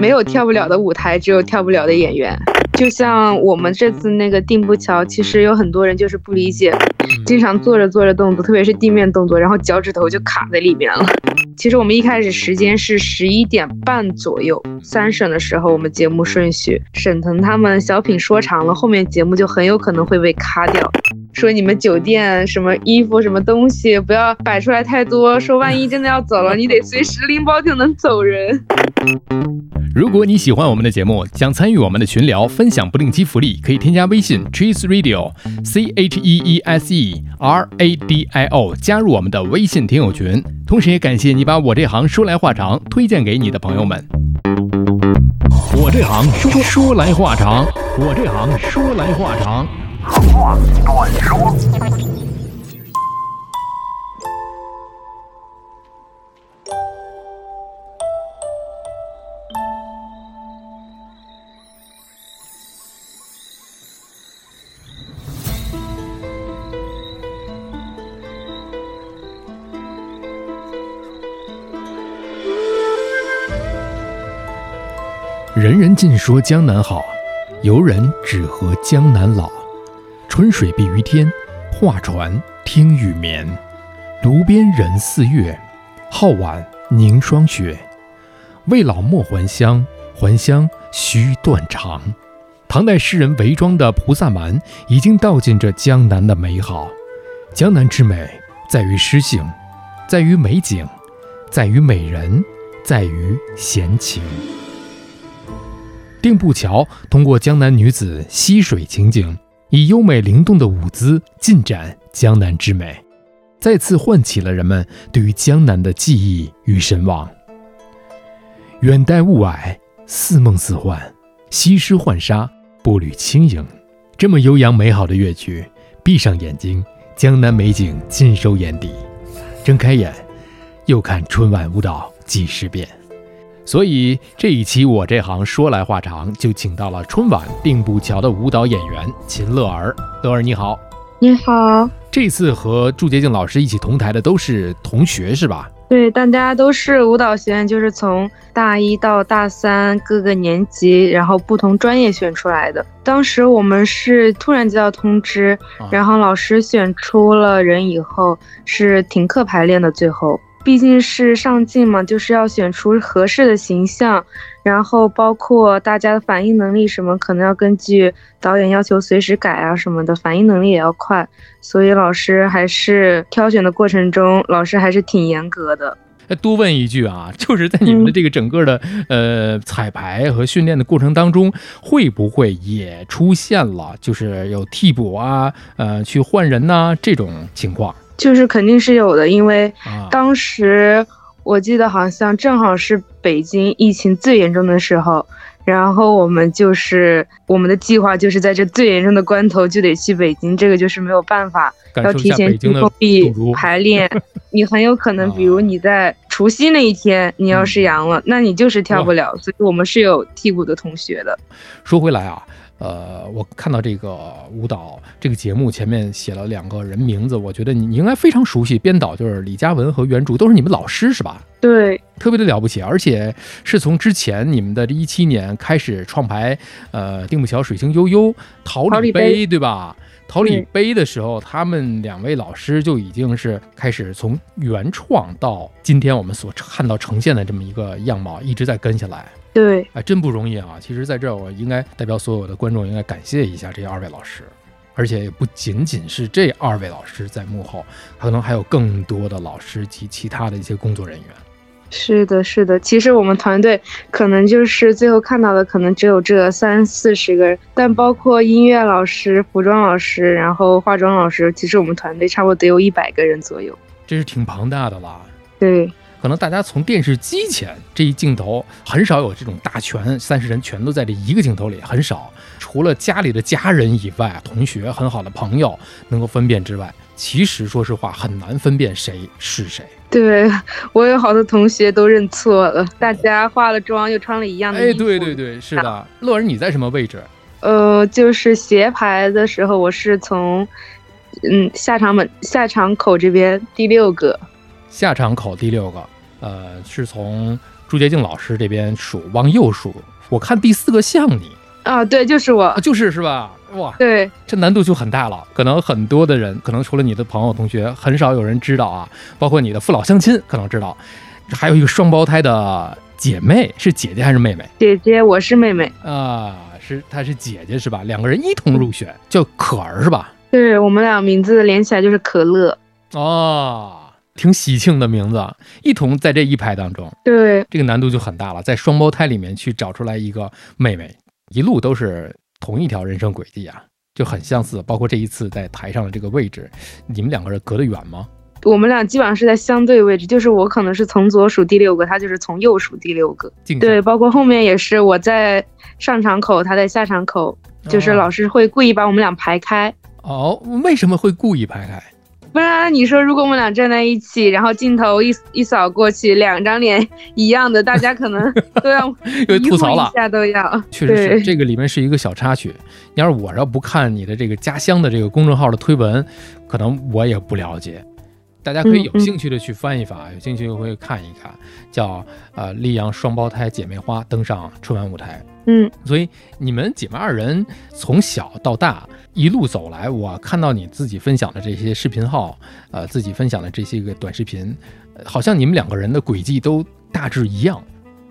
没有跳不了的舞台，只有跳不了的演员。就像我们这次那个定步桥，其实有很多人就是不理解，经常做着做着动作，特别是地面动作，然后脚趾头就卡在里面了。其实我们一开始时间是十一点半左右，三审的时候我们节目顺序，沈腾他们小品说长了，后面节目就很有可能会被卡掉。说你们酒店什么衣服什么东西不要摆出来太多，说万一真的要走了，你得随时拎包就能走人。如果你喜欢我们的节目，想参与我们的群聊，分享不定期福利，可以添加微信 cheese radio c h e e s e r a d i o 加入我们的微信听友群。同时也感谢你把我这行说来话长推荐给你的朋友们。我这行说说来话长，我这行说来话长。话短说。人人尽说江南好，游人只合江南老。春水碧于天，画船听雨眠。炉边人似月，皓腕凝霜雪。未老莫还乡，还乡须断肠。唐代诗人韦庄的《菩萨蛮》已经道尽这江南的美好。江南之美，在于诗性，在于美景，在于美人，在于闲情。定步桥通过江南女子溪水情景，以优美灵动的舞姿尽展江南之美，再次唤起了人们对于江南的记忆与神往。远黛雾霭，似梦似幻，西施浣纱，步履轻盈。这么悠扬美好的乐曲，闭上眼睛，江南美景尽收眼底；睁开眼，又看春晚舞蹈几十遍。所以这一期我这行说来话长，就请到了春晚定步桥的舞蹈演员秦乐儿。乐儿你好，你好。这次和祝洁静老师一起同台的都是同学是吧？对，大家都是舞蹈学院，就是从大一到大三各个年级，然后不同专业选出来的。当时我们是突然接到通知，然后老师选出了人以后是停课排练的，最后。毕竟是上镜嘛，就是要选出合适的形象，然后包括大家的反应能力什么，可能要根据导演要求随时改啊什么的，反应能力也要快，所以老师还是挑选的过程中，老师还是挺严格的。再多问一句啊，就是在你们的这个整个的呃彩排和训练的过程当中，会不会也出现了就是有替补啊，呃去换人呐这种情况？就是肯定是有的，因为当时我记得好像正好是北京疫情最严重的时候，然后我们就是我们的计划就是在这最严重的关头就得去北京，这个就是没有办法，要提前封闭排练。你很有可能，比如你在除夕那一天你要是阳了，那你就是跳不了，所以我们是有替补的同学的。说回来啊。呃，我看到这个舞蹈这个节目前面写了两个人名字，我觉得你你应该非常熟悉。编导就是李嘉文和原著都是你们老师是吧？对，特别的了不起，而且是从之前你们的这一七年开始创排，呃，定步桥水星悠悠桃李杯对吧？桃李杯的时候，他们两位老师就已经是开始从原创到今天我们所看到呈现的这么一个样貌，一直在跟下来。对，哎，真不容易啊！其实，在这儿我应该代表所有的观众，应该感谢一下这二位老师，而且也不仅仅是这二位老师在幕后，可能还有更多的老师及其他的一些工作人员。是的，是的。其实我们团队可能就是最后看到的，可能只有这三四十个人，但包括音乐老师、服装老师，然后化妆老师，其实我们团队差不多得有一百个人左右。这是挺庞大的啦。对。可能大家从电视机前这一镜头很少有这种大全三十人全都在这一个镜头里很少，除了家里的家人以外，同学很好的朋友能够分辨之外，其实说实话很难分辨谁是谁。对我有好多同学都认错了，大家化了妆又穿了一样的衣服。哎，对对对，是的。乐儿，你在什么位置？呃，就是斜排的时候，我是从嗯下场门下场口这边第六个。下场口第六个，呃，是从朱洁静老师这边数往右数，我看第四个像你啊，对，就是我，就是是吧？哇，对，这难度就很大了。可能很多的人，可能除了你的朋友同学，很少有人知道啊。包括你的父老乡亲可能知道，还有一个双胞胎的姐妹，是姐姐还是妹妹？姐姐，我是妹妹啊，是她是姐姐是吧？两个人一同入选，叫可儿是吧？对我们俩名字连起来就是可乐哦，挺喜庆的名字，一同在这一排当中。对，这个难度就很大了，在双胞胎里面去找出来一个妹妹，一路都是。同一条人生轨迹啊，就很相似。包括这一次在台上的这个位置，你们两个人隔得远吗？我们俩基本上是在相对位置，就是我可能是从左数第六个，他就是从右数第六个。对，包括后面也是我在上场口，他在下场口，就是老师会故意把我们俩排开。哦，为什么会故意排开？不然你说，如果我们俩站在一起，然后镜头一一扫过去，两张脸一样的，大家可能都要 又吐槽了，一下都要。确实是，这个里面是一个小插曲。要是我要不看你的这个家乡的这个公众号的推文，可能我也不了解。大家可以有兴趣的去翻一翻，有兴趣会看一看，叫呃溧阳双胞胎姐妹花登上春晚舞台。嗯，所以你们姐妹二人从小到大一路走来，我看到你自己分享的这些视频号，呃，自己分享的这些个短视频，好像你们两个人的轨迹都大致一样。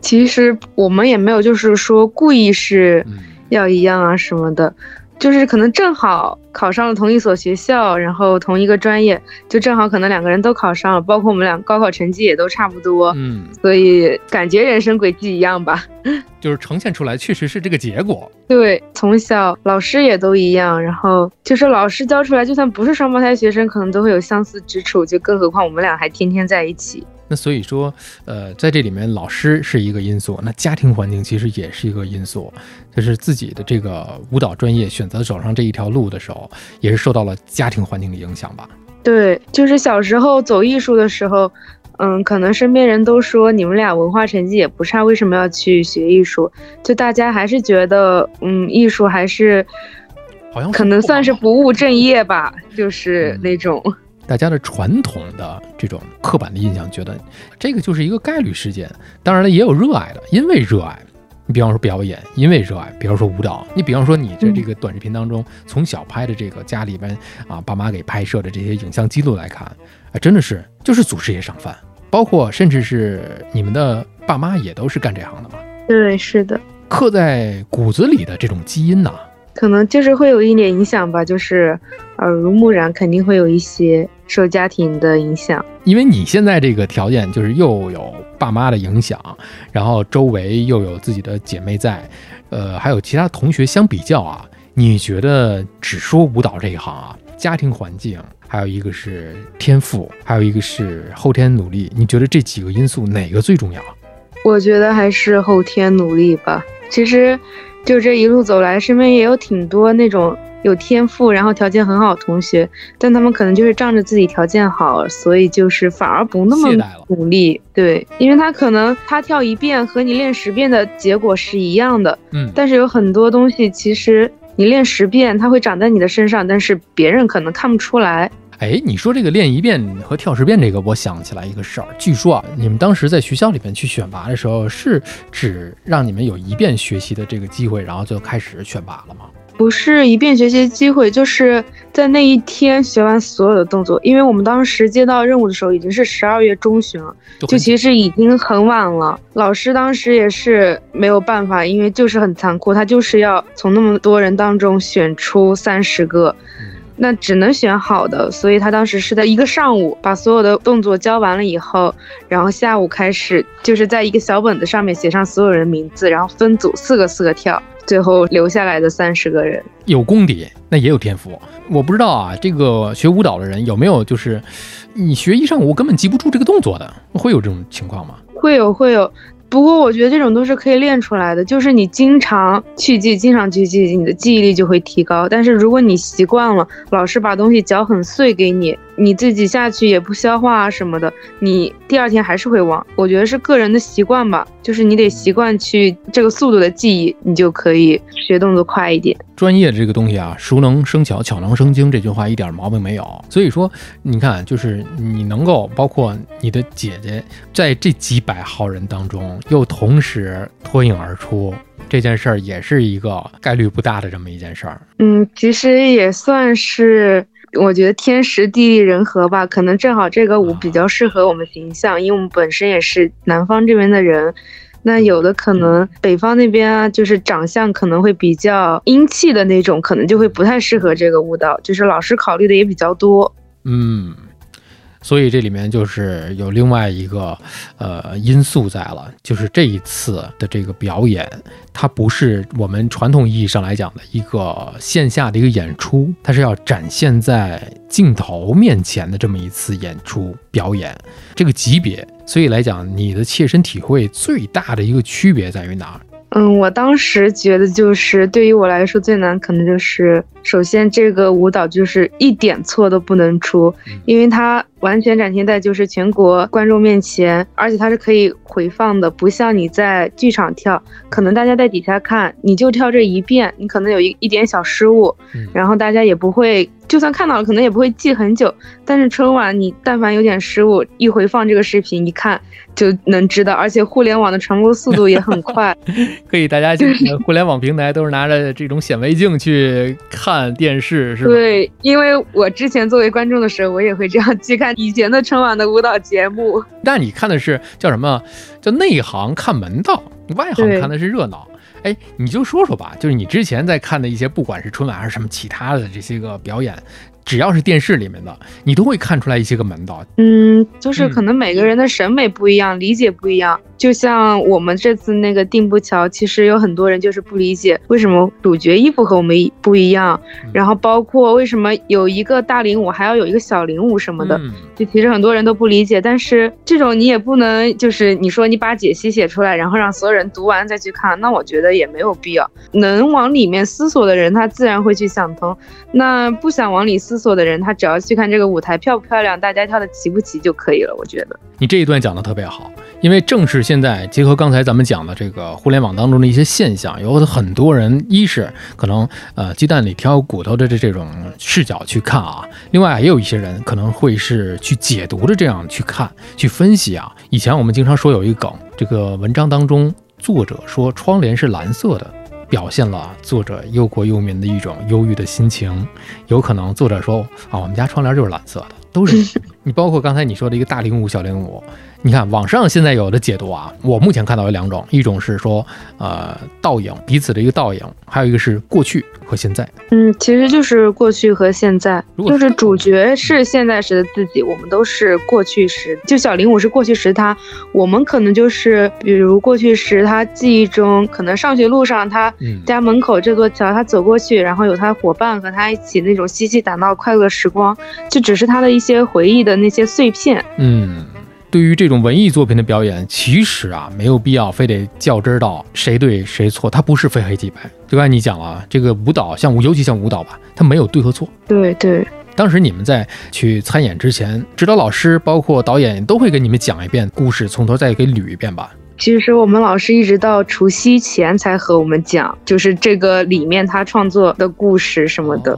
其实我们也没有就是说故意是要一样啊什么的。就是可能正好考上了同一所学校，然后同一个专业，就正好可能两个人都考上了，包括我们俩高考成绩也都差不多，嗯，所以感觉人生轨迹一样吧，就是呈现出来确实是这个结果。对，从小老师也都一样，然后就是老师教出来，就算不是双胞胎学生，可能都会有相似之处，就更何况我们俩还天天在一起。那所以说，呃，在这里面，老师是一个因素，那家庭环境其实也是一个因素。就是自己的这个舞蹈专业选择走上这一条路的时候，也是受到了家庭环境的影响吧？对，就是小时候走艺术的时候，嗯，可能身边人都说你们俩文化成绩也不差，为什么要去学艺术？就大家还是觉得，嗯，艺术还是好像可能算是不务正业吧，就是那种。大家的传统的这种刻板的印象，觉得这个就是一个概率事件。当然了，也有热爱的，因为热爱。你比方说表演，因为热爱；比方说舞蹈，你比方说你这这个短视频当中从小拍的这个家里边啊，爸妈给拍摄的这些影像记录来看，啊，真的是就是祖师爷上饭。包括甚至是你们的爸妈也都是干这行的嘛？对，是的，刻在骨子里的这种基因呐。可能就是会有一点影响吧，就是耳濡目染，肯定会有一些受家庭的影响。因为你现在这个条件，就是又有爸妈的影响，然后周围又有自己的姐妹在，呃，还有其他同学相比较啊，你觉得只说舞蹈这一行啊，家庭环境，还有一个是天赋，还有一个是后天努力，你觉得这几个因素哪个最重要？我觉得还是后天努力吧。其实。就这一路走来，身边也有挺多那种有天赋，然后条件很好的同学，但他们可能就是仗着自己条件好，所以就是反而不那么努力。对，因为他可能他跳一遍和你练十遍的结果是一样的。嗯，但是有很多东西，其实你练十遍，它会长在你的身上，但是别人可能看不出来。哎，你说这个练一遍和跳十遍这个，我想起来一个事儿。据说啊，你们当时在学校里面去选拔的时候，是只让你们有一遍学习的这个机会，然后就开始选拔了吗？不是一遍学习机会，就是在那一天学完所有的动作。因为我们当时接到任务的时候已经是十二月中旬了，就其实已经很晚了。老师当时也是没有办法，因为就是很残酷，他就是要从那么多人当中选出三十个。那只能选好的，所以他当时是在一个上午把所有的动作教完了以后，然后下午开始就是在一个小本子上面写上所有人名字，然后分组四个四个跳，最后留下来的三十个人有功底，那也有天赋。我不知道啊，这个学舞蹈的人有没有就是你学一上午根本记不住这个动作的，会有这种情况吗？会有，会有。不过我觉得这种都是可以练出来的，就是你经常去记，经常去记，你的记忆力就会提高。但是如果你习惯了，老师把东西嚼很碎给你，你自己下去也不消化啊什么的，你第二天还是会忘。我觉得是个人的习惯吧，就是你得习惯去这个速度的记忆，你就可以学动作快一点。专业的这个东西啊，熟能生巧，巧能生精，这句话一点毛病没有。所以说，你看，就是你能够包括你的姐姐，在这几百号人当中，又同时脱颖而出，这件事儿也是一个概率不大的这么一件事儿。嗯，其实也算是，我觉得天时地利人和吧，可能正好这个舞比较适合我们形象，因为我们本身也是南方这边的人。那有的可能北方那边啊，就是长相可能会比较英气的那种，可能就会不太适合这个舞蹈。就是老师考虑的也比较多。嗯。所以这里面就是有另外一个呃因素在了，就是这一次的这个表演，它不是我们传统意义上来讲的一个线下的一个演出，它是要展现在镜头面前的这么一次演出表演，这个级别。所以来讲，你的切身体会最大的一个区别在于哪儿？嗯，我当时觉得就是对于我来说最难，可能就是首先这个舞蹈就是一点错都不能出，因为它。完全展现在就是全国观众面前，而且它是可以回放的，不像你在剧场跳，可能大家在底下看，你就跳这一遍，你可能有一一点小失误，然后大家也不会，就算看到了，可能也不会记很久。但是春晚你但凡有点失误，一回放这个视频一看就能知道，而且互联网的传播速度也很快，可以大家就是互联网平台都是拿着这种显微镜去看电视，是吧？对，因为我之前作为观众的时候，我也会这样去看。以前的春晚的舞蹈节目，但你看的是叫什么？叫内行看门道，外行看的是热闹。哎，你就说说吧，就是你之前在看的一些，不管是春晚还是什么其他的这些个表演。只要是电视里面的，你都会看出来一些个门道。嗯，就是可能每个人的审美不一样，理解不一样。就像我们这次那个定步桥，其实有很多人就是不理解为什么主角衣服和我们不一样，然后包括为什么有一个大领舞还要有一个小领舞什么的，就其实很多人都不理解。但是这种你也不能就是你说你把解析写出来，然后让所有人读完再去看，那我觉得也没有必要。能往里面思索的人，他自然会去想通；那不想往里思。索的人，他只要去看这个舞台漂不漂亮，大家跳的齐不齐就可以了。我觉得你这一段讲的特别好，因为正是现在结合刚才咱们讲的这个互联网当中的一些现象，有很多人一是可能呃鸡蛋里挑骨头的这这种视角去看啊，另外也有一些人可能会是去解读的这样去看去分析啊。以前我们经常说有一个梗，这个文章当中作者说窗帘是蓝色的。表现了作者忧国忧民的一种忧郁的心情，有可能作者说啊，我们家窗帘就是蓝色的，都是 你，包括刚才你说的一个大零五、小零五。你看网上现在有的解读啊，我目前看到有两种，一种是说，呃，倒影彼此的一个倒影，还有一个是过去和现在。嗯，其实就是过去和现在，就是主角是现在时的自己，我们都是过去时。就小林，我是过去时他，我们可能就是，比如过去时他记忆中可能上学路上他家门口这座桥，他走过去，然后有他伙伴和他一起那种嬉戏打闹快乐时光，就只是他的一些回忆的那些碎片。嗯。对于这种文艺作品的表演，其实啊没有必要非得较真到谁对谁错，它不是非黑即白。就刚才你讲了，这个舞蹈像尤其像舞蹈吧，它没有对和错。对对。当时你们在去参演之前，指导老师包括导演都会给你们讲一遍故事，从头再给捋一遍吧。其实我们老师一直到除夕前才和我们讲，就是这个里面他创作的故事什么的。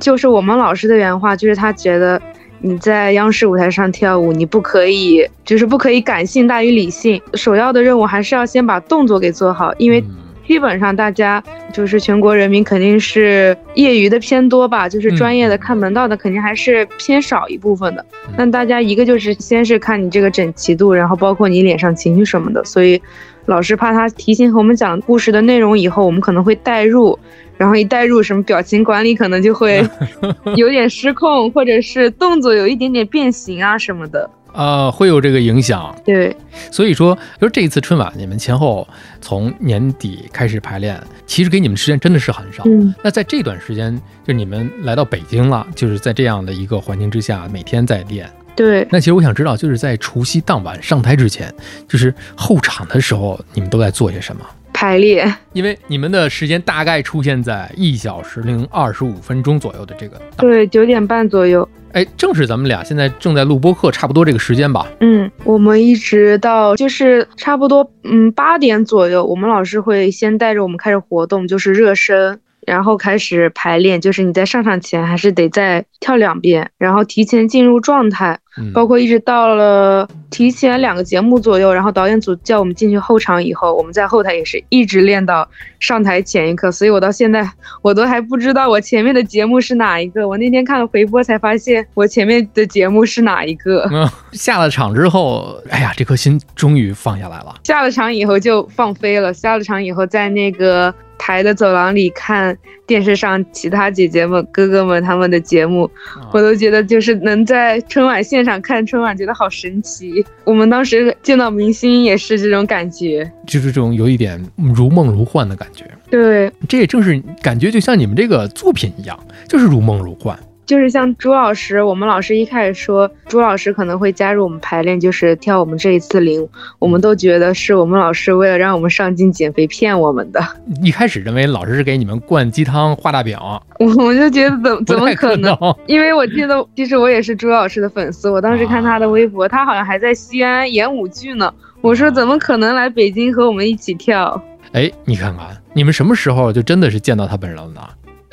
就是我们老师的原话，就是他觉得。你在央视舞台上跳舞，你不可以，就是不可以感性大于理性。首要的任务还是要先把动作给做好，因为基本上大家就是全国人民肯定是业余的偏多吧，就是专业的看门道的肯定还是偏少一部分的。那大家一个就是先是看你这个整齐度，然后包括你脸上情绪什么的，所以老师怕他提前和我们讲故事的内容以后，我们可能会带入。然后一带入什么表情管理，可能就会 有点失控，或者是动作有一点点变形啊什么的。呃，会有这个影响。对，所以说，就这一次春晚，你们前后从年底开始排练，其实给你们时间真的是很少。嗯。那在这段时间，就你们来到北京了，就是在这样的一个环境之下，每天在练。对。那其实我想知道，就是在除夕当晚上台之前，就是候场的时候，你们都在做些什么？排练。因为你们的时间大概出现在一小时零二十五分钟左右的这个。对，九点半左右。哎，正是咱们俩现在正在录播课，差不多这个时间吧。嗯，我们一直到就是差不多嗯八点左右，我们老师会先带着我们开始活动，就是热身。然后开始排练，就是你在上场前还是得再跳两遍，然后提前进入状态，包括一直到了提前两个节目左右，然后导演组叫我们进去后场以后，我们在后台也是一直练到上台前一刻，所以我到现在我都还不知道我前面的节目是哪一个，我那天看了回播才发现我前面的节目是哪一个。嗯，下了场之后，哎呀，这颗心终于放下来了。下了场以后就放飞了，下了场以后在那个。台的走廊里看电视上其他姐姐们、哥哥们他们的节目，我都觉得就是能在春晚现场看春晚，觉得好神奇。我们当时见到明星也是这种感觉，就是这种有一点如梦如幻的感觉。对，这也正是感觉，就像你们这个作品一样，就是如梦如幻。就是像朱老师，我们老师一开始说朱老师可能会加入我们排练，就是跳我们这一次零，我们都觉得是我们老师为了让我们上镜减肥骗我们的。一开始认为老师是给你们灌鸡汤画大饼，我我就觉得怎怎么可能？因为我记得其实我也是朱老师的粉丝，我当时看他的微博，他好像还在西安演舞剧呢。我说怎么可能来北京和我们一起跳？哎，你看看你们什么时候就真的是见到他本人了呢？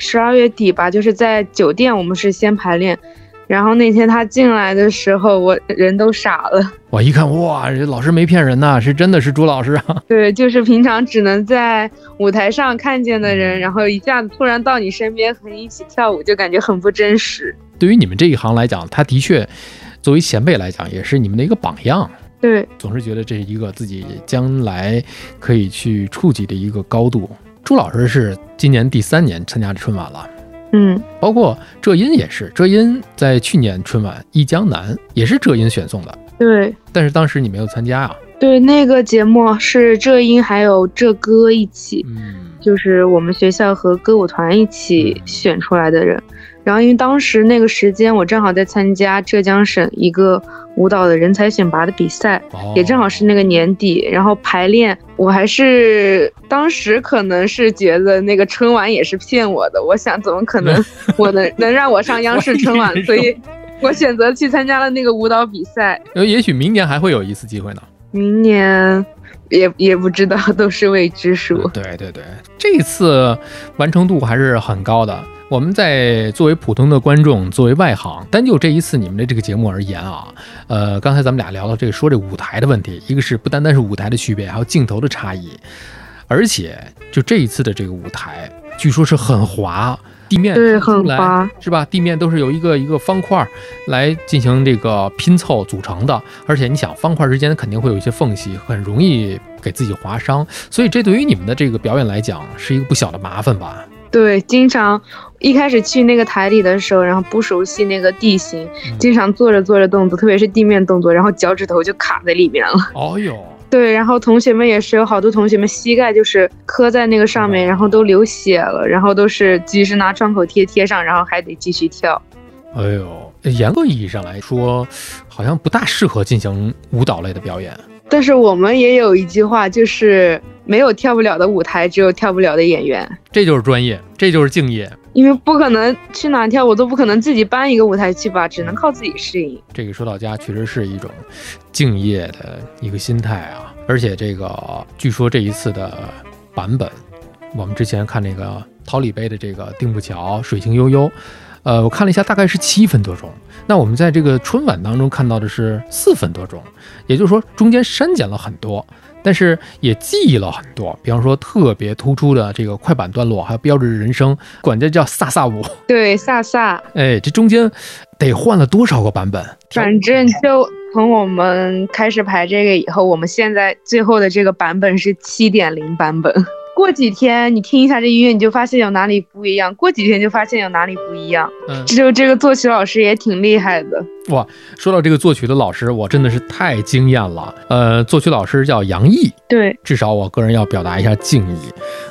十二月底吧，就是在酒店，我们是先排练，然后那天他进来的时候，我人都傻了。我一看，哇，这老师没骗人呐，是真的是朱老师啊。对，就是平常只能在舞台上看见的人，然后一下子突然到你身边和你一起跳舞，就感觉很不真实。对于你们这一行来讲，他的确作为前辈来讲，也是你们的一个榜样。对，总是觉得这是一个自己将来可以去触及的一个高度。朱老师是今年第三年参加春晚了，嗯，包括浙音也是，浙音在去年春晚《忆江南》也是浙音选送的，对，但是当时你没有参加啊？对，那个节目是浙音还有浙歌一起，嗯，就是我们学校和歌舞团一起选出来的人。然后因为当时那个时间，我正好在参加浙江省一个舞蹈的人才选拔的比赛，也正好是那个年底。然后排练，我还是当时可能是觉得那个春晚也是骗我的。我想怎么可能 我能能让我上央视春晚？所以，我选择去参加了那个舞蹈比赛。呃，也许明年还会有一次机会呢。明年也也不知道，都是未知数。对对对，这次完成度还是很高的。我们在作为普通的观众，作为外行，单就这一次你们的这个节目而言啊，呃，刚才咱们俩聊到这个说这舞台的问题，一个是不单单是舞台的区别，还有镜头的差异，而且就这一次的这个舞台，据说是很滑，地面对很滑，是吧？地面都是由一个一个方块来进行这个拼凑组成的，而且你想方块之间肯定会有一些缝隙，很容易给自己划伤，所以这对于你们的这个表演来讲是一个不小的麻烦吧？对，经常一开始去那个台里的时候，然后不熟悉那个地形，经常做着做着动作，特别是地面动作，然后脚趾头就卡在里面了。哦哟，对，然后同学们也是有好多同学们膝盖就是磕在那个上面，然后都流血了，然后都是及时拿创口贴贴上，然后还得继续跳。哎呦，严格意义上来说，好像不大适合进行舞蹈类的表演。但是我们也有一句话，就是没有跳不了的舞台，只有跳不了的演员。这就是专业，这就是敬业。因为不可能去哪跳，我都不可能自己搬一个舞台去吧，只能靠自己适应。这个说到家，确实是一种敬业的一个心态啊。而且这个，据说这一次的版本，我们之前看那个桃李杯的这个定步桥水清悠悠。呃，我看了一下，大概是七分多钟。那我们在这个春晚当中看到的是四分多钟，也就是说中间删减了很多，但是也记忆了很多。比方说特别突出的这个快板段落，还有标志人生，管这叫飒飒舞。对，飒飒。哎，这中间得换了多少个版本？反正就从我们开始排这个以后，我们现在最后的这个版本是七点零版本。过几天你听一下这音乐，你就发现有哪里不一样。过几天就发现有哪里不一样。嗯，就这个作曲老师也挺厉害的。哇，说到这个作曲的老师，我真的是太惊艳了。呃，作曲老师叫杨毅。对，至少我个人要表达一下敬意。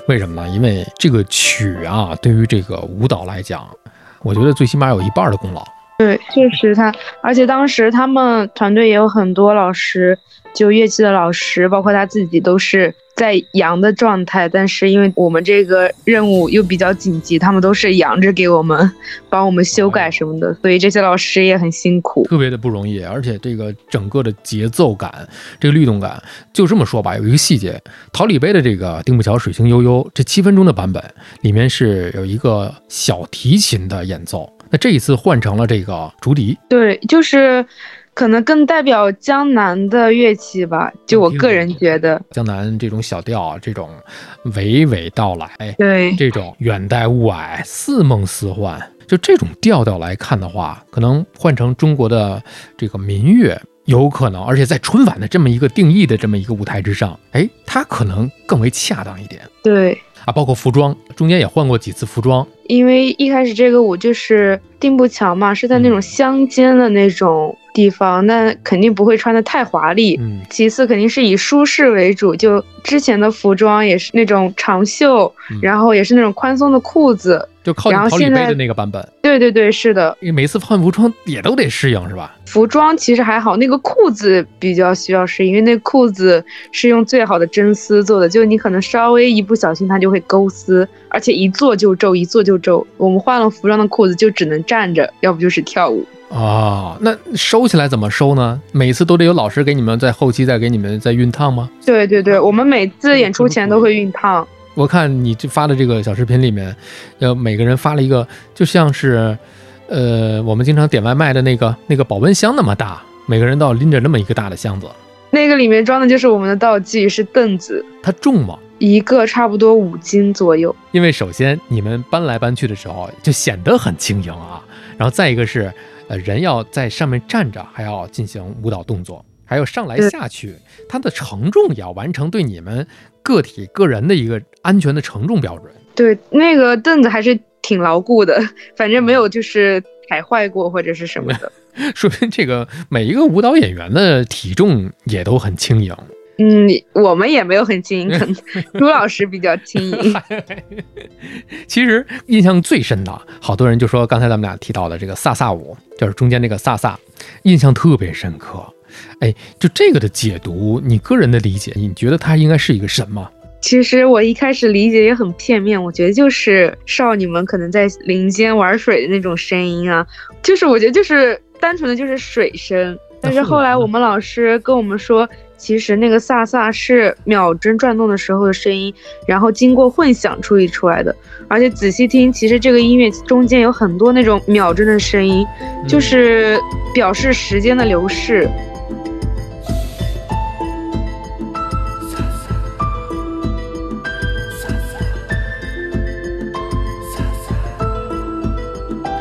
为什么呢？因为这个曲啊，对于这个舞蹈来讲，我觉得最起码有一半的功劳。对，确实他，而且当时他们团队也有很多老师，就乐器的老师，包括他自己都是。在阳的状态，但是因为我们这个任务又比较紧急，他们都是阳着给我们帮我们修改什么的，所以这些老师也很辛苦，特别的不容易。而且这个整个的节奏感，这个律动感，就这么说吧，有一个细节，桃李杯的这个丁步桥水星悠悠这七分钟的版本里面是有一个小提琴的演奏，那这一次换成了这个竹笛，对，就是。可能更代表江南的乐器吧，就我个人觉得，江南这种小调，这种娓娓道来，对，这种远带雾霭，似梦似幻，就这种调调来看的话，可能换成中国的这个民乐，有可能，而且在春晚的这么一个定义的这么一个舞台之上，哎，它可能更为恰当一点。对。啊，包括服装，中间也换过几次服装。因为一开始这个舞就是定步桥嘛，是在那种乡间的那种地方，那肯定不会穿的太华丽。嗯，其次肯定是以舒适为主，就之前的服装也是那种长袖，然后也是那种宽松的裤子。就靠陶李杯的那个版本，对对对，是的。因为每次换服装也都得适应，是吧？服装其实还好，那个裤子比较需要适应，因为那裤子是用最好的真丝做的，就你可能稍微一不小心它就会勾丝，而且一坐就皱，一坐就皱。我们换了服装的裤子就只能站着，要不就是跳舞。啊，那收起来怎么收呢？每次都得有老师给你们在后期再给你们再熨烫吗？对对对，我们每次演出前都会熨烫。我看你这发的这个小视频里面，呃，每个人发了一个，就像是，呃，我们经常点外卖的那个那个保温箱那么大，每个人都要拎着那么一个大的箱子。那个里面装的就是我们的道具，是凳子。它重吗？一个差不多五斤左右。因为首先你们搬来搬去的时候就显得很轻盈啊，然后再一个是，呃，人要在上面站着，还要进行舞蹈动作。还有上来下去，它的承重也要完成对你们个体个人的一个安全的承重标准。对，那个凳子还是挺牢固的，反正没有就是踩坏过或者是什么的。说明这个每一个舞蹈演员的体重也都很轻盈。嗯，我们也没有很轻盈，朱老师比较轻盈。其实印象最深的，好多人就说刚才咱们俩提到的这个萨萨舞，就是中间那个萨萨，印象特别深刻。哎，就这个的解读，你个人的理解，你觉得它应该是一个什么？其实我一开始理解也很片面，我觉得就是少女们可能在林间玩水的那种声音啊，就是我觉得就是单纯的就是水声。但是后来我们老师跟我们说，其实那个飒飒是秒针转动的时候的声音，然后经过混响处理出来的。而且仔细听，其实这个音乐中间有很多那种秒针的声音，就是表示时间的流逝。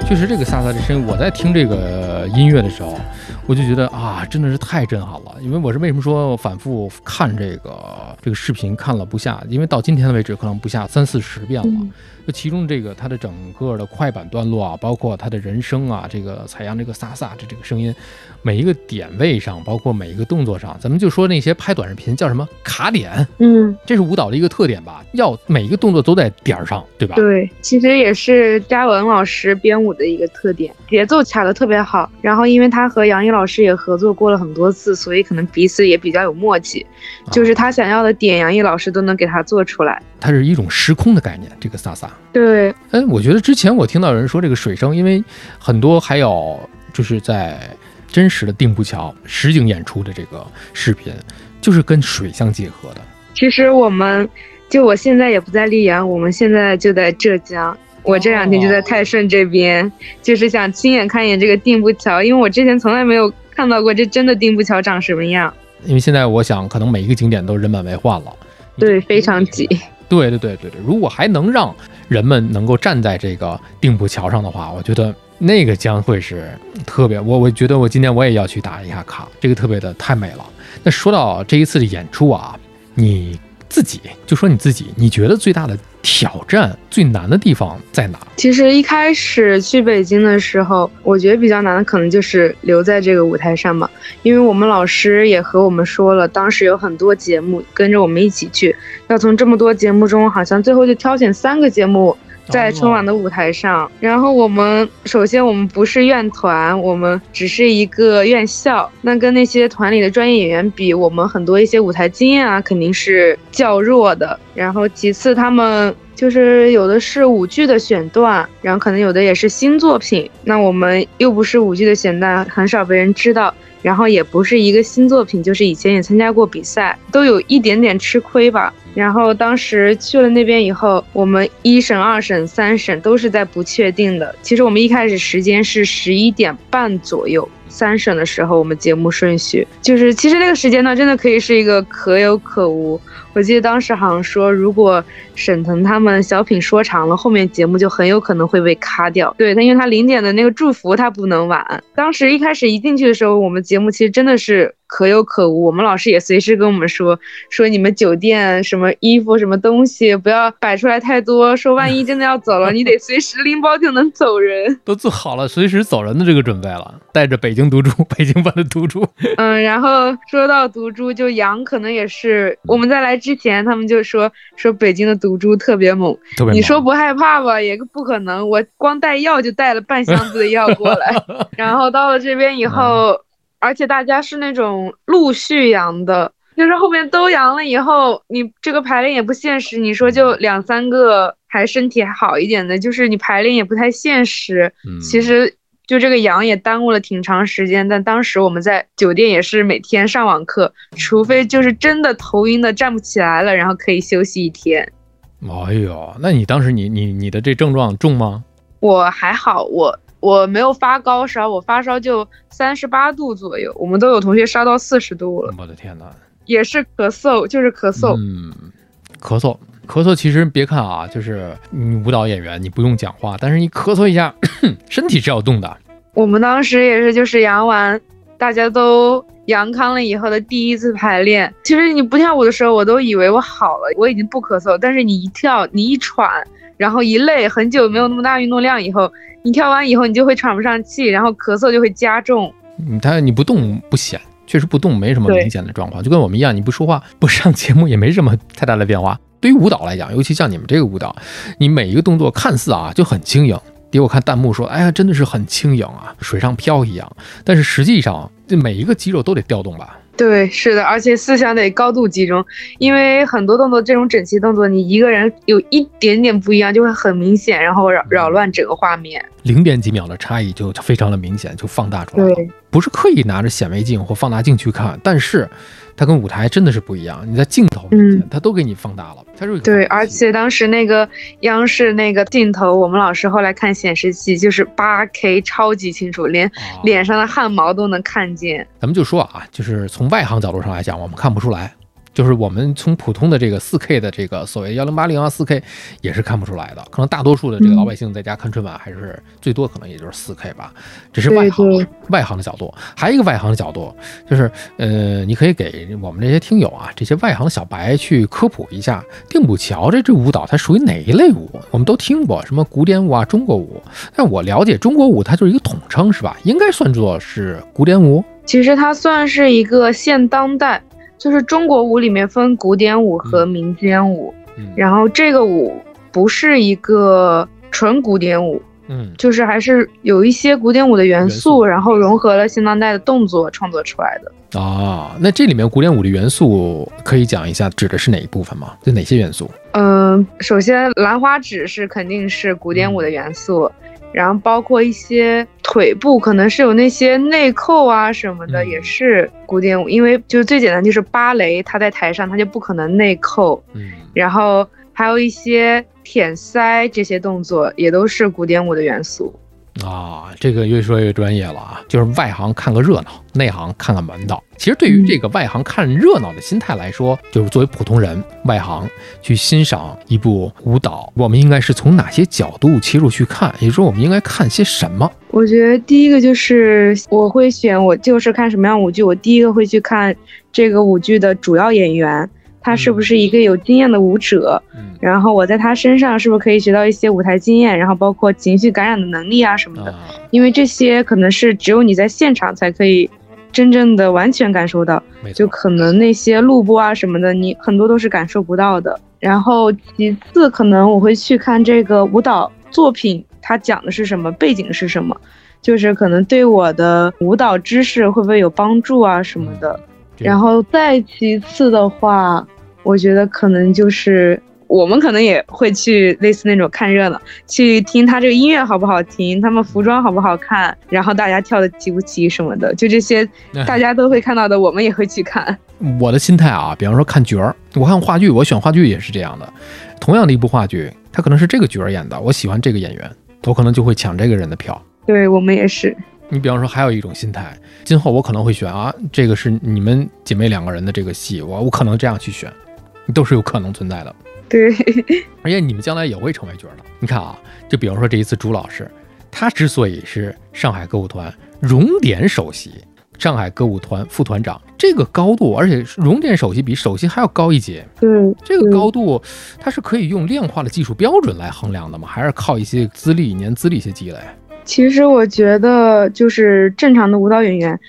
确实，这个萨萨这声音，我在听这个音乐的时候，我就觉得啊，真的是太震撼了。因为我是为什么说反复看这个这个视频看了不下，因为到今天的为止，可能不下三四十遍了。就其中这个他的整个的快板段落啊，包括他的人声啊，这个采样这个萨萨这这个声音，每一个点位上，包括每一个动作上，咱们就说那些拍短视频叫什么卡点，嗯，这是舞蹈的一个特点吧，要每一个动作都在点儿上，对吧？对，其实也是嘉文老师编舞的一个特点，节奏卡的特别好。然后因为他和杨毅老师也合作过了很多次，所以可能彼此也比较有默契，就是他想要的点，杨毅老师都能给他做出来。它是一种时空的概念，这个萨萨。对，哎，我觉得之前我听到有人说这个水声，因为很多还有就是在真实的定步桥实景演出的这个视频，就是跟水相结合的。其实我们就我现在也不在溧阳，我们现在就在浙江，我这两天就在泰顺这边，就是想亲眼看一眼这个定步桥，因为我之前从来没有看到过这真的定步桥长什么样。因为现在我想，可能每一个景点都人满为患了，对，非常挤。对对对对对，如果还能让人们能够站在这个定步桥上的话，我觉得那个将会是特别。我我觉得我今天我也要去打一下卡，这个特别的太美了。那说到这一次的演出啊，你。自己就说你自己，你觉得最大的挑战、最难的地方在哪？其实一开始去北京的时候，我觉得比较难的可能就是留在这个舞台上嘛，因为我们老师也和我们说了，当时有很多节目跟着我们一起去，要从这么多节目中，好像最后就挑选三个节目在春晚的舞台上。然后我们首先我们不是院团，我们只是一个院校，那跟那些团里的专业演员比，我们很多一些舞台经验啊肯定是较弱的。然后其次他们。就是有的是舞剧的选段，然后可能有的也是新作品。那我们又不是舞剧的选段，很少被人知道。然后也不是一个新作品，就是以前也参加过比赛，都有一点点吃亏吧。然后当时去了那边以后，我们一审、二审、三审都是在不确定的。其实我们一开始时间是十一点半左右。三审的时候，我们节目顺序就是，其实那个时间呢，真的可以是一个可有可无。我记得当时好像说，如果沈腾他们小品说长了，后面节目就很有可能会被卡掉。对他，因为他零点的那个祝福他不能晚。当时一开始一进去的时候，我们节目其实真的是。可有可无，我们老师也随时跟我们说 说你们酒店什么衣服什么东西不要摆出来太多，说万一真的要走了，你得随时拎包就能走人，都做好了随时走人的这个准备了，带着北京毒株，北京版的毒株。嗯，然后说到毒株，就杨可能也是我们再来之前，他们就说说北京的毒株特别猛，你说不害怕吧，也不可能，我光带药就带了半箱子的药过来，然后到了这边以后。而且大家是那种陆续阳的，就是后面都阳了以后，你这个排练也不现实。你说就两三个还身体还好一点的，就是你排练也不太现实。其实就这个阳也耽误了挺长时间。但当时我们在酒店也是每天上网课，除非就是真的头晕的站不起来了，然后可以休息一天。哎呦，那你当时你你你的这症状重吗？我还好，我。我没有发高烧，我发烧就三十八度左右。我们都有同学烧到四十度了。我的天呐！也是咳嗽，就是咳嗽。嗯，咳嗽，咳嗽。其实别看啊，就是你舞蹈演员，你不用讲话，但是你咳嗽一下，身体是要动的。我们当时也是，就是阳完，大家都阳康了以后的第一次排练。其实你不跳舞的时候，我都以为我好了，我已经不咳嗽。但是你一跳，你一喘，然后一累，很久没有那么大运动量以后。你跳完以后，你就会喘不上气，然后咳嗽就会加重。嗯，他你不动不显，确实不动没什么明显的状况，就跟我们一样，你不说话不上节目也没什么太大的变化。对于舞蹈来讲，尤其像你们这个舞蹈，你每一个动作看似啊就很轻盈，给我看弹幕说，哎呀，真的是很轻盈啊，水上漂一样。但是实际上，这每一个肌肉都得调动吧。对，是的，而且思想得高度集中，因为很多动作这种整齐动作，你一个人有一点点不一样，就会很明显，然后扰扰乱整个画面。零点几秒的差异就非常的明显，就放大出来了。不是刻意拿着显微镜或放大镜去看，但是。它跟舞台真的是不一样，你在镜头面前，它都给你放大了。它是对，而且当时那个央视那个镜头，我们老师后来看显示器就是八 K，超级清楚，连脸上的汗毛都能看见。咱们就说啊，就是从外行角度上来讲，我们看不出来。就是我们从普通的这个四 K 的这个所谓幺零八零啊四 K 也是看不出来的，可能大多数的这个老百姓在家看春晚还是最多可能也就是四 K 吧，这是外行外行的角度。还有一个外行的角度就是，呃，你可以给我们这些听友啊，这些外行的小白去科普一下，定步桥这支舞蹈它属于哪一类舞？我们都听过什么古典舞啊、中国舞，但我了解中国舞它就是一个统称是吧？应该算作是古典舞。其实它算是一个现当代。就是中国舞里面分古典舞和民间舞，然后这个舞不是一个纯古典舞，嗯，就是还是有一些古典舞的元素，然后融合了新当代的动作创作出来的。啊，那这里面古典舞的元素可以讲一下，指的是哪一部分吗？就哪些元素？嗯，首先兰花指是肯定是古典舞的元素。然后包括一些腿部，可能是有那些内扣啊什么的，也是古典舞。因为就最简单就是芭蕾，它在台上它就不可能内扣。嗯，然后还有一些舔腮这些动作，也都是古典舞的元素。啊，这个越说越专业了啊！就是外行看个热闹，内行看看门道。其实对于这个外行看热闹的心态来说，就是作为普通人外行去欣赏一部舞蹈，我们应该是从哪些角度切入去看？也就是说，我们应该看些什么？我觉得第一个就是我会选，我就是看什么样舞剧，我第一个会去看这个舞剧的主要演员。他是不是一个有经验的舞者？然后我在他身上是不是可以学到一些舞台经验？然后包括情绪感染的能力啊什么的？因为这些可能是只有你在现场才可以真正的完全感受到，就可能那些录播啊什么的，你很多都是感受不到的。然后其次可能我会去看这个舞蹈作品，它讲的是什么，背景是什么，就是可能对我的舞蹈知识会不会有帮助啊什么的。然后再其次的话，我觉得可能就是我们可能也会去类似那种看热闹，去听他这个音乐好不好听，他们服装好不好看，然后大家跳的齐不齐什么的，就这些大家都会看到的，我们也会去看。我的心态啊，比方说看角儿，我看话剧，我选话剧也是这样的。同样的一部话剧，他可能是这个角儿演的，我喜欢这个演员，我可能就会抢这个人的票。对我们也是。你比方说，还有一种心态，今后我可能会选啊，这个是你们姐妹两个人的这个戏，我我可能这样去选，都是有可能存在的。对，而且你们将来也会成为角的。你看啊，就比方说这一次朱老师，他之所以是上海歌舞团荣点首席、上海歌舞团副团长，这个高度，而且荣点首席比首席还要高一级。对，这个高度，它是可以用量化的技术标准来衡量的吗？还是靠一些资历、年资历一些积累？其实我觉得，就是正常的舞蹈演员，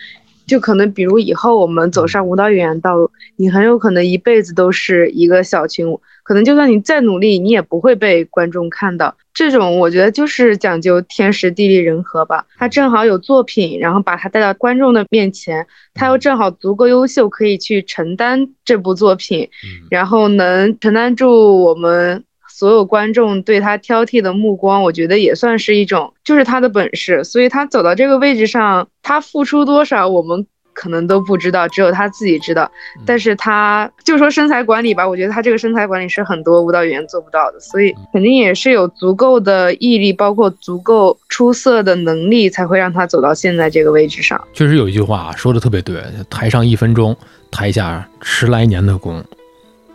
就可能比如以后我们走上舞蹈演员道路，你很有可能一辈子都是一个小群舞，可能就算你再努力，你也不会被观众看到。这种我觉得就是讲究天时地利人和吧。他正好有作品，然后把他带到观众的面前，他又正好足够优秀，可以去承担这部作品，然后能承担住我们。所有观众对他挑剔的目光，我觉得也算是一种，就是他的本事。所以他走到这个位置上，他付出多少，我们可能都不知道，只有他自己知道。但是他就说身材管理吧，我觉得他这个身材管理是很多舞蹈演员做不到的，所以肯定也是有足够的毅力，包括足够出色的能力，才会让他走到现在这个位置上。确实有一句话说的特别对：台上一分钟，台下十来年的功。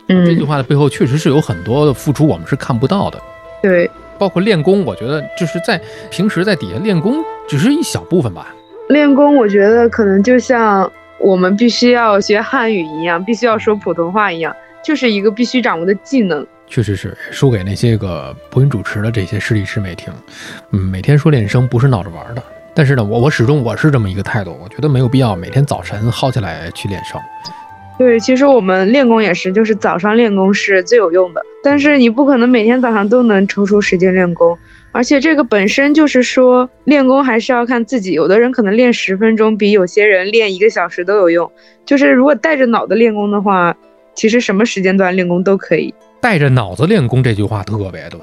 这句话的背后确实是有很多的付出，我们是看不到的。对，包括练功，我觉得就是在平时在底下练功，只是一小部分吧。练功，我觉得可能就像我们必须要学汉语一样，必须要说普通话一样，就是一个必须掌握的技能。确实是输给那些个播音主持的这些师弟师妹听，嗯，每天说练声不是闹着玩的。但是呢，我我始终我是这么一个态度，我觉得没有必要每天早晨薅起来去练声。对，其实我们练功也是，就是早上练功是最有用的。但是你不可能每天早上都能抽出时间练功，而且这个本身就是说练功还是要看自己。有的人可能练十分钟，比有些人练一个小时都有用。就是如果带着脑子练功的话，其实什么时间段练功都可以。带着脑子练功这句话特别对，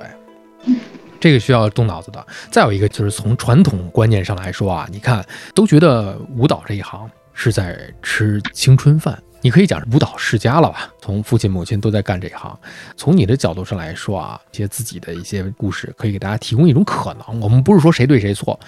这个需要动脑子的。再有一个就是从传统观念上来说啊，你看都觉得舞蹈这一行是在吃青春饭。你可以讲是舞蹈世家了吧？从父亲母亲都在干这一行，从你的角度上来说啊，一些自己的一些故事，可以给大家提供一种可能。我们不是说谁对谁错，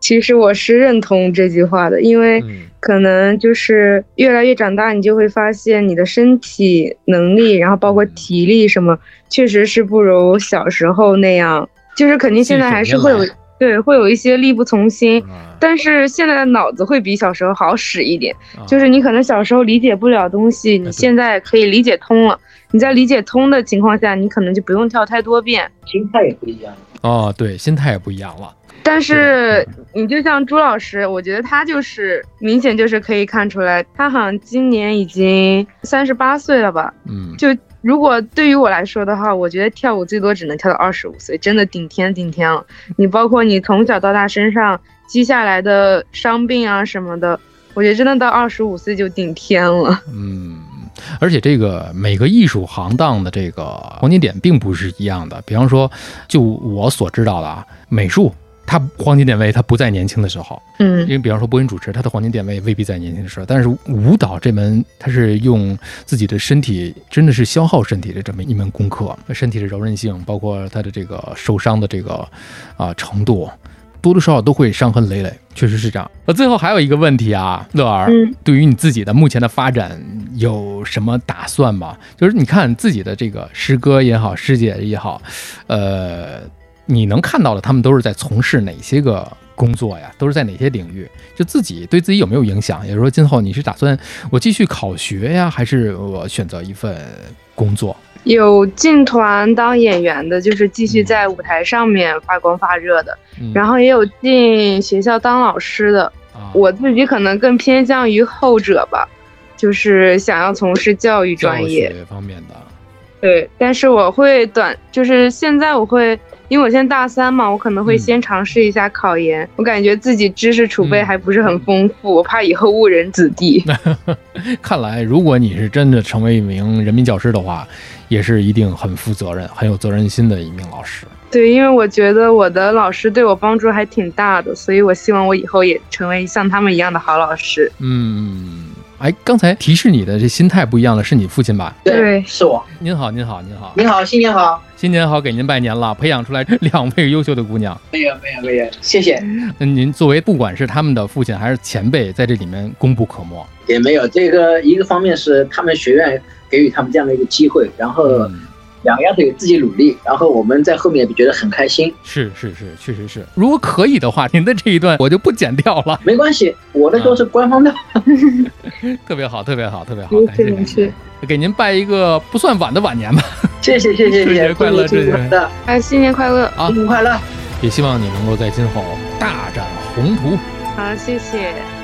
其实我是认同这句话的，因为可能就是越来越长大，你就会发现你的身体能力，然后包括体力什么，确实是不如小时候那样，就是肯定现在还是会有。对，会有一些力不从心，但是现在的脑子会比小时候好使一点。就是你可能小时候理解不了东西，你现在可以理解通了。你在理解通的情况下，你可能就不用跳太多遍，心态也不一样。哦，对，心态也不一样了。但是你就像朱老师，我觉得他就是明显就是可以看出来，他好像今年已经三十八岁了吧？嗯，就。如果对于我来说的话，我觉得跳舞最多只能跳到二十五岁，真的顶天顶天了。你包括你从小到大身上积下来的伤病啊什么的，我觉得真的到二十五岁就顶天了。嗯，而且这个每个艺术行当的这个黄金点并不是一样的。比方说，就我所知道的啊，美术。他黄金点位，他不在年轻的时候，嗯，因为比方说播音主持，他的黄金点位未必在年轻的时候，但是舞蹈这门，他是用自己的身体，真的是消耗身体的这么一门功课，身体的柔韧性，包括他的这个受伤的这个啊程度，多多少少都会伤痕累累，确实是这样。那最后还有一个问题啊，乐儿，对于你自己的目前的发展有什么打算吗？就是你看自己的这个师哥也好，师姐也好，呃。你能看到的，他们都是在从事哪些个工作呀？都是在哪些领域？就自己对自己有没有影响？也就是说，今后你是打算我继续考学呀，还是我选择一份工作？有进团当演员的，就是继续在舞台上面发光发热的；然后也有进学校当老师的。我自己可能更偏向于后者吧，就是想要从事教育专业方面的。对，但是我会短，就是现在我会。因为我现在大三嘛，我可能会先尝试一下考研。我感觉自己知识储备还不是很丰富，我怕以后误人子弟。看来，如果你是真的成为一名人民教师的话，也是一定很负责任、很有责任心的一名老师。对，因为我觉得我的老师对我帮助还挺大的，所以我希望我以后也成为像他们一样的好老师。嗯。哎，刚才提示你的这心态不一样的是你父亲吧？对，是我。您好，您好，您好，您好，新年好，新年好，给您拜年了，培养出来两位优秀的姑娘。没有，没有，没有，谢谢。那您作为不管是他们的父亲还是前辈，在这里面功不可没。也没有这个一个方面是他们学院给予他们这样的一个机会，然后。两个丫头也自己努力，然后我们在后面也觉得很开心。是是是，确实是。如果可以的话，您的这一段我就不剪掉了。没关系，我的都是官方的。特别好，特别好，特别好，感谢感谢。给您拜一个不算晚的晚年吧。谢谢谢谢谢谢，春节快乐，春节快乐。哎，新年快乐啊！新年快乐。也希望你能够在今后大展宏图。好，谢谢。